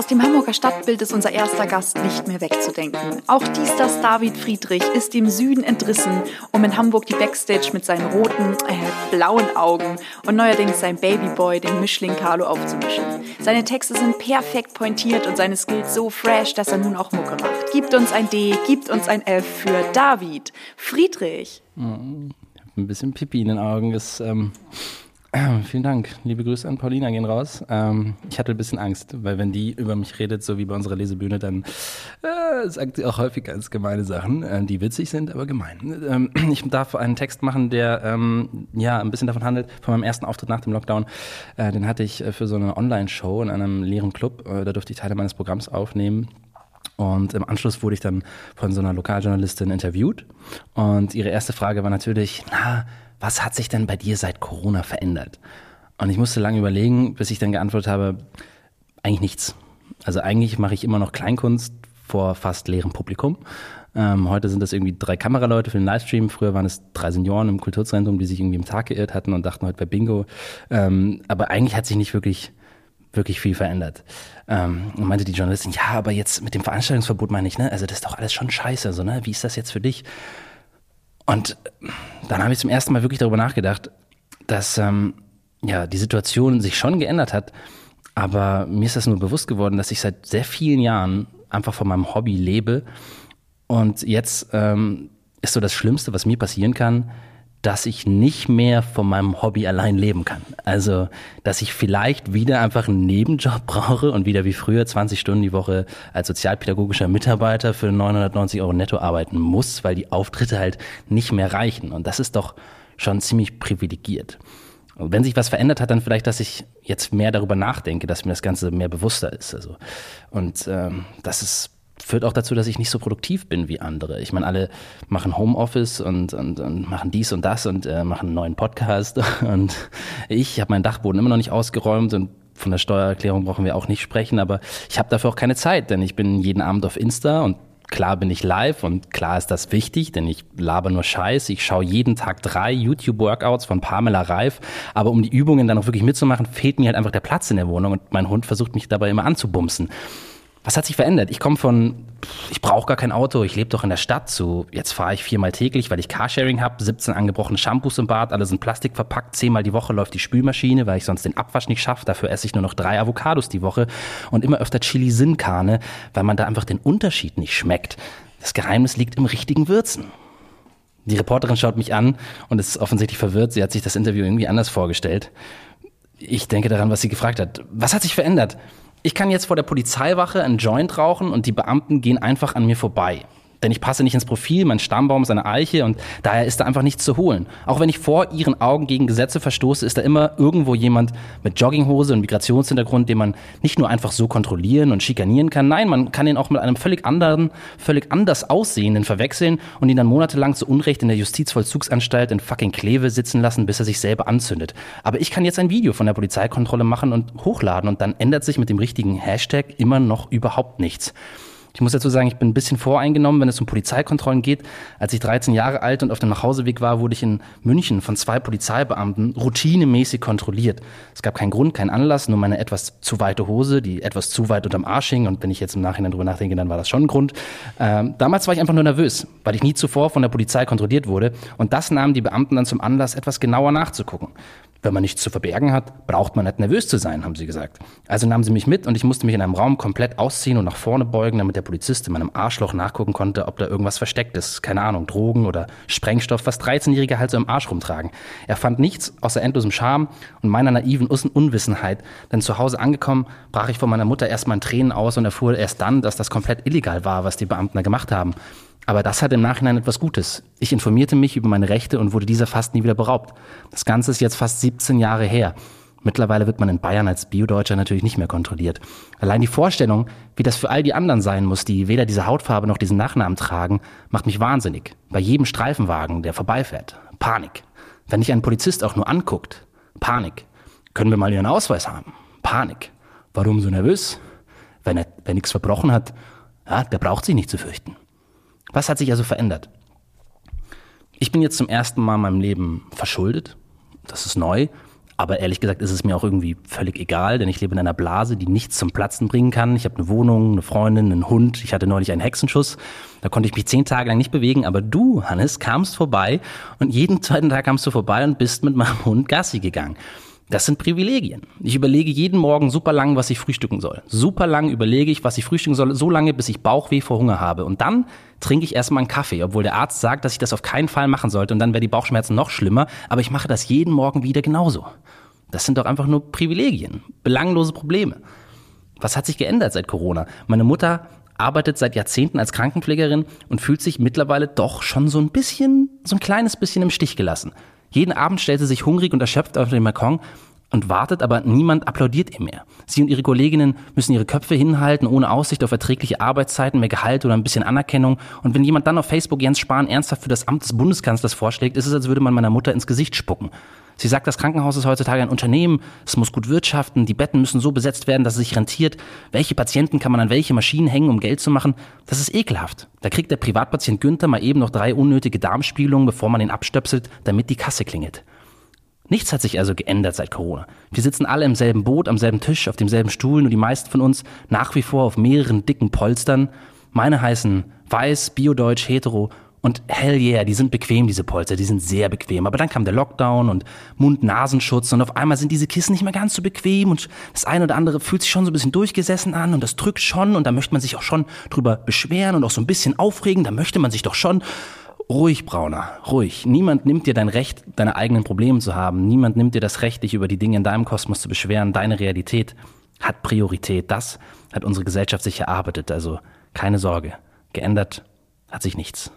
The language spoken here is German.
Aus dem Hamburger Stadtbild ist unser erster Gast nicht mehr wegzudenken. Auch Diesters David Friedrich ist dem Süden entrissen, um in Hamburg die Backstage mit seinen roten, äh, blauen Augen und neuerdings sein Babyboy, den Mischling Carlo, aufzumischen. Seine Texte sind perfekt pointiert und seine Skills so fresh, dass er nun auch Mucke macht. Gibt uns ein D, gibt uns ein F für David Friedrich. Ein bisschen Pipi in den Augen ist. Ähm Vielen Dank. Liebe Grüße an Paulina gehen raus. Ähm, ich hatte ein bisschen Angst, weil wenn die über mich redet, so wie bei unserer Lesebühne, dann äh, sagt sie auch häufig ganz gemeine Sachen, äh, die witzig sind, aber gemein. Ähm, ich darf einen Text machen, der ähm, ja ein bisschen davon handelt, von meinem ersten Auftritt nach dem Lockdown. Äh, den hatte ich äh, für so eine Online-Show in einem leeren Club. Äh, da durfte ich Teile meines Programms aufnehmen. Und im Anschluss wurde ich dann von so einer Lokaljournalistin interviewt. Und ihre erste Frage war natürlich, na, was hat sich denn bei dir seit Corona verändert? Und ich musste lange überlegen, bis ich dann geantwortet habe, eigentlich nichts. Also eigentlich mache ich immer noch Kleinkunst vor fast leerem Publikum. Ähm, heute sind das irgendwie drei Kameraleute für den Livestream. Früher waren es drei Senioren im Kulturzentrum, die sich irgendwie im Tag geirrt hatten und dachten, heute wäre Bingo. Ähm, aber eigentlich hat sich nicht wirklich, wirklich viel verändert. Ähm, und meinte die Journalistin, ja, aber jetzt mit dem Veranstaltungsverbot meine ich, ne? Also das ist doch alles schon scheiße, so, ne? Wie ist das jetzt für dich? Und dann habe ich zum ersten Mal wirklich darüber nachgedacht, dass ähm, ja die Situation sich schon geändert hat, aber mir ist das nur bewusst geworden, dass ich seit sehr vielen Jahren einfach von meinem Hobby lebe. Und jetzt ähm, ist so das Schlimmste, was mir passieren kann, dass ich nicht mehr von meinem Hobby allein leben kann. Also, dass ich vielleicht wieder einfach einen Nebenjob brauche und wieder wie früher 20 Stunden die Woche als sozialpädagogischer Mitarbeiter für 990 Euro netto arbeiten muss, weil die Auftritte halt nicht mehr reichen. Und das ist doch schon ziemlich privilegiert. Und wenn sich was verändert hat, dann vielleicht, dass ich jetzt mehr darüber nachdenke, dass mir das Ganze mehr bewusster ist. Also, und ähm, das ist führt auch dazu, dass ich nicht so produktiv bin wie andere. Ich meine, alle machen Homeoffice und, und, und machen dies und das und äh, machen einen neuen Podcast. Und ich habe meinen Dachboden immer noch nicht ausgeräumt und von der Steuererklärung brauchen wir auch nicht sprechen, aber ich habe dafür auch keine Zeit, denn ich bin jeden Abend auf Insta und klar bin ich live und klar ist das wichtig, denn ich laber nur Scheiß. Ich schaue jeden Tag drei YouTube-Workouts von Pamela Reif, aber um die Übungen dann auch wirklich mitzumachen, fehlt mir halt einfach der Platz in der Wohnung und mein Hund versucht mich dabei immer anzubumsen was hat sich verändert? Ich komme von, ich brauche gar kein Auto, ich lebe doch in der Stadt, zu jetzt fahre ich viermal täglich, weil ich Carsharing habe, 17 angebrochene Shampoos im Bad, alle sind Plastik verpackt, zehnmal die Woche läuft die Spülmaschine, weil ich sonst den Abwasch nicht schaffe, dafür esse ich nur noch drei Avocados die Woche und immer öfter Chili Sin Carne, weil man da einfach den Unterschied nicht schmeckt. Das Geheimnis liegt im richtigen Würzen. Die Reporterin schaut mich an und ist offensichtlich verwirrt, sie hat sich das Interview irgendwie anders vorgestellt. Ich denke daran, was sie gefragt hat. Was hat sich verändert? Ich kann jetzt vor der Polizeiwache einen Joint rauchen und die Beamten gehen einfach an mir vorbei. Denn ich passe nicht ins Profil, mein Stammbaum ist eine Eiche und daher ist da einfach nichts zu holen. Auch wenn ich vor ihren Augen gegen Gesetze verstoße, ist da immer irgendwo jemand mit Jogginghose und Migrationshintergrund, den man nicht nur einfach so kontrollieren und schikanieren kann. Nein, man kann ihn auch mit einem völlig anderen, völlig anders aussehenden verwechseln und ihn dann monatelang zu Unrecht in der Justizvollzugsanstalt in fucking Kleve sitzen lassen, bis er sich selber anzündet. Aber ich kann jetzt ein Video von der Polizeikontrolle machen und hochladen und dann ändert sich mit dem richtigen Hashtag immer noch überhaupt nichts. Ich muss dazu sagen, ich bin ein bisschen voreingenommen, wenn es um Polizeikontrollen geht. Als ich 13 Jahre alt und auf dem Nachhauseweg war, wurde ich in München von zwei Polizeibeamten routinemäßig kontrolliert. Es gab keinen Grund, keinen Anlass, nur meine etwas zu weite Hose, die etwas zu weit unterm Arsch hing. Und wenn ich jetzt im Nachhinein drüber nachdenke, dann war das schon ein Grund. Ähm, damals war ich einfach nur nervös, weil ich nie zuvor von der Polizei kontrolliert wurde. Und das nahmen die Beamten dann zum Anlass, etwas genauer nachzugucken. Wenn man nichts zu verbergen hat, braucht man nicht nervös zu sein, haben sie gesagt. Also nahmen sie mich mit und ich musste mich in einem Raum komplett ausziehen und nach vorne beugen, damit der Polizist in meinem Arschloch nachgucken konnte, ob da irgendwas versteckt ist. Keine Ahnung, Drogen oder Sprengstoff, was 13-Jährige halt so im Arsch rumtragen. Er fand nichts außer endlosem Charme und meiner naiven Unwissenheit. Denn zu Hause angekommen, brach ich von meiner Mutter erstmal in Tränen aus und erfuhr erst dann, dass das komplett illegal war, was die Beamten da gemacht haben. Aber das hat im Nachhinein etwas Gutes. Ich informierte mich über meine Rechte und wurde dieser fast nie wieder beraubt. Das Ganze ist jetzt fast 17 Jahre her. Mittlerweile wird man in Bayern als Biodeutscher natürlich nicht mehr kontrolliert. Allein die Vorstellung, wie das für all die anderen sein muss, die weder diese Hautfarbe noch diesen Nachnamen tragen, macht mich wahnsinnig. Bei jedem Streifenwagen, der vorbeifährt. Panik. Wenn dich ein Polizist auch nur anguckt. Panik. Können wir mal Ihren Ausweis haben? Panik. Warum so nervös? Wenn er, wer nichts verbrochen hat, ja, der braucht sich nicht zu fürchten. Was hat sich also verändert? Ich bin jetzt zum ersten Mal in meinem Leben verschuldet. Das ist neu. Aber ehrlich gesagt ist es mir auch irgendwie völlig egal, denn ich lebe in einer Blase, die nichts zum Platzen bringen kann. Ich habe eine Wohnung, eine Freundin, einen Hund. Ich hatte neulich einen Hexenschuss. Da konnte ich mich zehn Tage lang nicht bewegen. Aber du, Hannes, kamst vorbei und jeden zweiten Tag kamst du vorbei und bist mit meinem Hund Gassi gegangen. Das sind Privilegien. Ich überlege jeden Morgen super lang, was ich frühstücken soll. Super lang überlege ich, was ich frühstücken soll, so lange, bis ich Bauchweh vor Hunger habe. Und dann trinke ich erstmal einen Kaffee, obwohl der Arzt sagt, dass ich das auf keinen Fall machen sollte. Und dann wäre die Bauchschmerzen noch schlimmer. Aber ich mache das jeden Morgen wieder genauso. Das sind doch einfach nur Privilegien, belanglose Probleme. Was hat sich geändert seit Corona? Meine Mutter arbeitet seit Jahrzehnten als Krankenpflegerin und fühlt sich mittlerweile doch schon so ein bisschen, so ein kleines bisschen im Stich gelassen. Jeden Abend stellt sie sich hungrig und erschöpft auf den Balkon und wartet, aber niemand applaudiert ihr mehr. Sie und ihre Kolleginnen müssen ihre Köpfe hinhalten, ohne Aussicht auf erträgliche Arbeitszeiten, mehr Gehalt oder ein bisschen Anerkennung. Und wenn jemand dann auf Facebook Jens Spahn ernsthaft für das Amt des Bundeskanzlers vorschlägt, ist es, als würde man meiner Mutter ins Gesicht spucken. Sie sagt, das Krankenhaus ist heutzutage ein Unternehmen, es muss gut wirtschaften, die Betten müssen so besetzt werden, dass es sich rentiert. Welche Patienten kann man an welche Maschinen hängen, um Geld zu machen? Das ist ekelhaft. Da kriegt der Privatpatient Günther mal eben noch drei unnötige Darmspiegelungen, bevor man ihn abstöpselt, damit die Kasse klingelt. Nichts hat sich also geändert seit Corona. Wir sitzen alle im selben Boot, am selben Tisch, auf demselben Stuhl, nur die meisten von uns nach wie vor auf mehreren dicken Polstern. Meine heißen weiß, biodeutsch, hetero und hell yeah, die sind bequem, diese Polster, die sind sehr bequem. Aber dann kam der Lockdown und Mund-Nasenschutz und auf einmal sind diese Kissen nicht mehr ganz so bequem und das eine oder andere fühlt sich schon so ein bisschen durchgesessen an und das drückt schon und da möchte man sich auch schon drüber beschweren und auch so ein bisschen aufregen, da möchte man sich doch schon ruhig, Brauner, ruhig. Niemand nimmt dir dein Recht, deine eigenen Probleme zu haben. Niemand nimmt dir das Recht, dich über die Dinge in deinem Kosmos zu beschweren. Deine Realität hat Priorität. Das hat unsere Gesellschaft sich erarbeitet. Also keine Sorge. Geändert hat sich nichts.